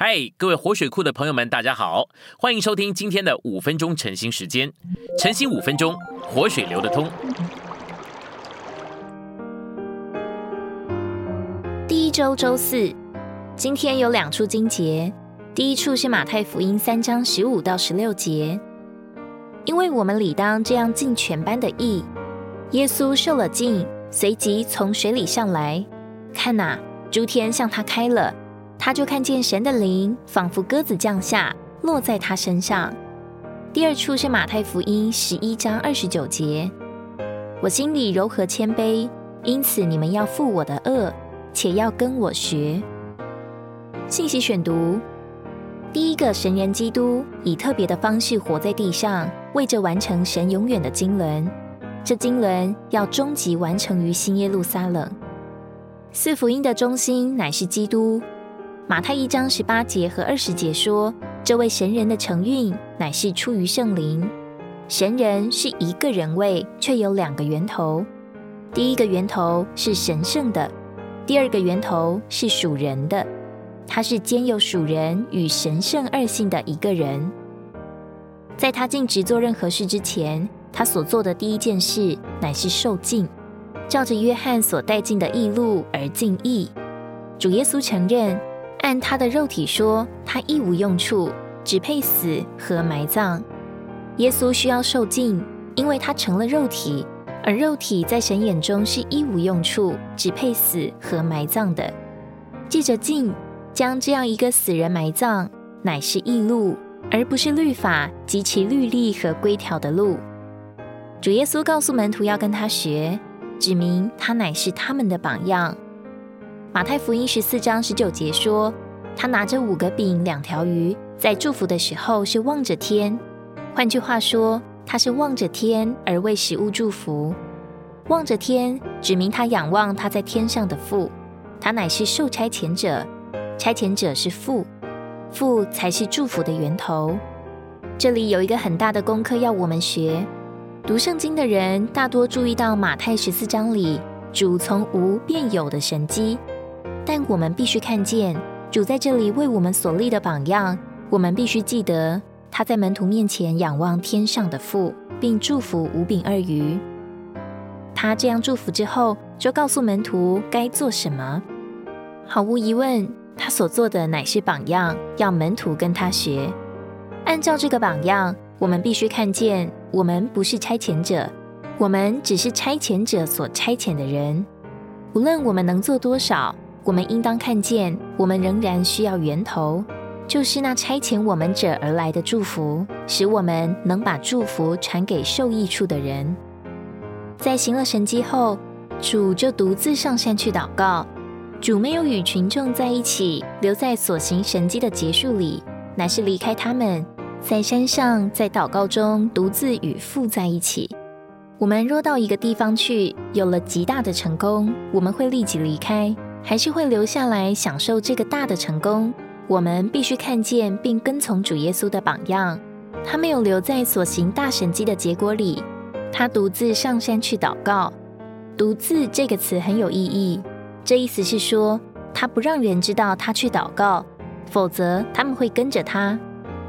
嗨，各位活水库的朋友们，大家好，欢迎收听今天的五分钟晨兴时间。晨兴五分钟，活水流得通。第一周周四，今天有两处经节。第一处是马太福音三章十五到十六节，因为我们理当这样尽全班的义。耶稣受了浸，随即从水里上来，看哪，诸天向他开了。他就看见神的灵仿佛鸽子降下，落在他身上。第二处是马太福音十一章二十九节：“我心里柔和谦卑，因此你们要负我的恶，且要跟我学。”信息选读：第一个神人基督以特别的方式活在地上，为着完成神永远的经纶。这经纶要终极完成于新耶路撒冷。四福音的中心乃是基督。马太一章十八节和二十节说，这位神人的成运乃是出于圣灵。神人是一个人位，却有两个源头。第一个源头是神圣的，第二个源头是属人的。他是兼有属人与神圣二性的一个人。在他尽职做任何事之前，他所做的第一件事乃是受尽，照着约翰所带进的义路而尽义。主耶稣承认。按他的肉体说，他一无用处，只配死和埋葬。耶稣需要受尽，因为他成了肉体，而肉体在神眼中是一无用处，只配死和埋葬的。借着尽，将这样一个死人埋葬，乃是义路，而不是律法及其律例和规条的路。主耶稣告诉门徒要跟他学，指明他乃是他们的榜样。马太福音十四章十九节说，他拿着五个饼两条鱼，在祝福的时候是望着天。换句话说，他是望着天而为食物祝福。望着天，指明他仰望他在天上的父，他乃是受差遣者，差遣者是父，父才是祝福的源头。这里有一个很大的功课要我们学。读圣经的人大多注意到马太十四章里主从无变有的神迹。但我们必须看见主在这里为我们所立的榜样。我们必须记得他在门徒面前仰望天上的父，并祝福五饼二鱼。他这样祝福之后，就告诉门徒该做什么。毫无疑问，他所做的乃是榜样，要门徒跟他学。按照这个榜样，我们必须看见，我们不是差遣者，我们只是差遣者所差遣的人。无论我们能做多少。我们应当看见，我们仍然需要源头，就是那差遣我们者而来的祝福，使我们能把祝福传给受益处的人。在行了神迹后，主就独自上山去祷告。主没有与群众在一起，留在所行神迹的结束里，乃是离开他们，在山上在祷告中独自与父在一起。我们若到一个地方去，有了极大的成功，我们会立即离开。还是会留下来享受这个大的成功。我们必须看见并跟从主耶稣的榜样。他没有留在所行大神迹的结果里，他独自上山去祷告。独自这个词很有意义，这意思是说他不让人知道他去祷告，否则他们会跟着他。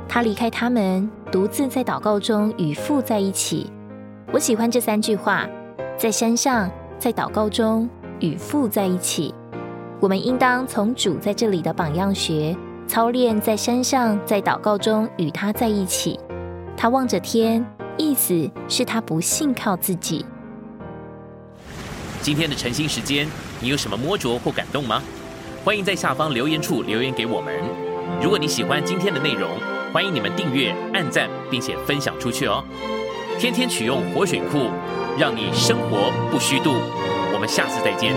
他离开他们，独自在祷告中与父在一起。我喜欢这三句话：在山上，在祷告中与父在一起。我们应当从主在这里的榜样学，操练在山上，在祷告中与他在一起。他望着天，意思是他不信靠自己。今天的晨兴时间，你有什么摸着或感动吗？欢迎在下方留言处留言给我们。如果你喜欢今天的内容，欢迎你们订阅、按赞，并且分享出去哦。天天取用活水库，让你生活不虚度。我们下次再见。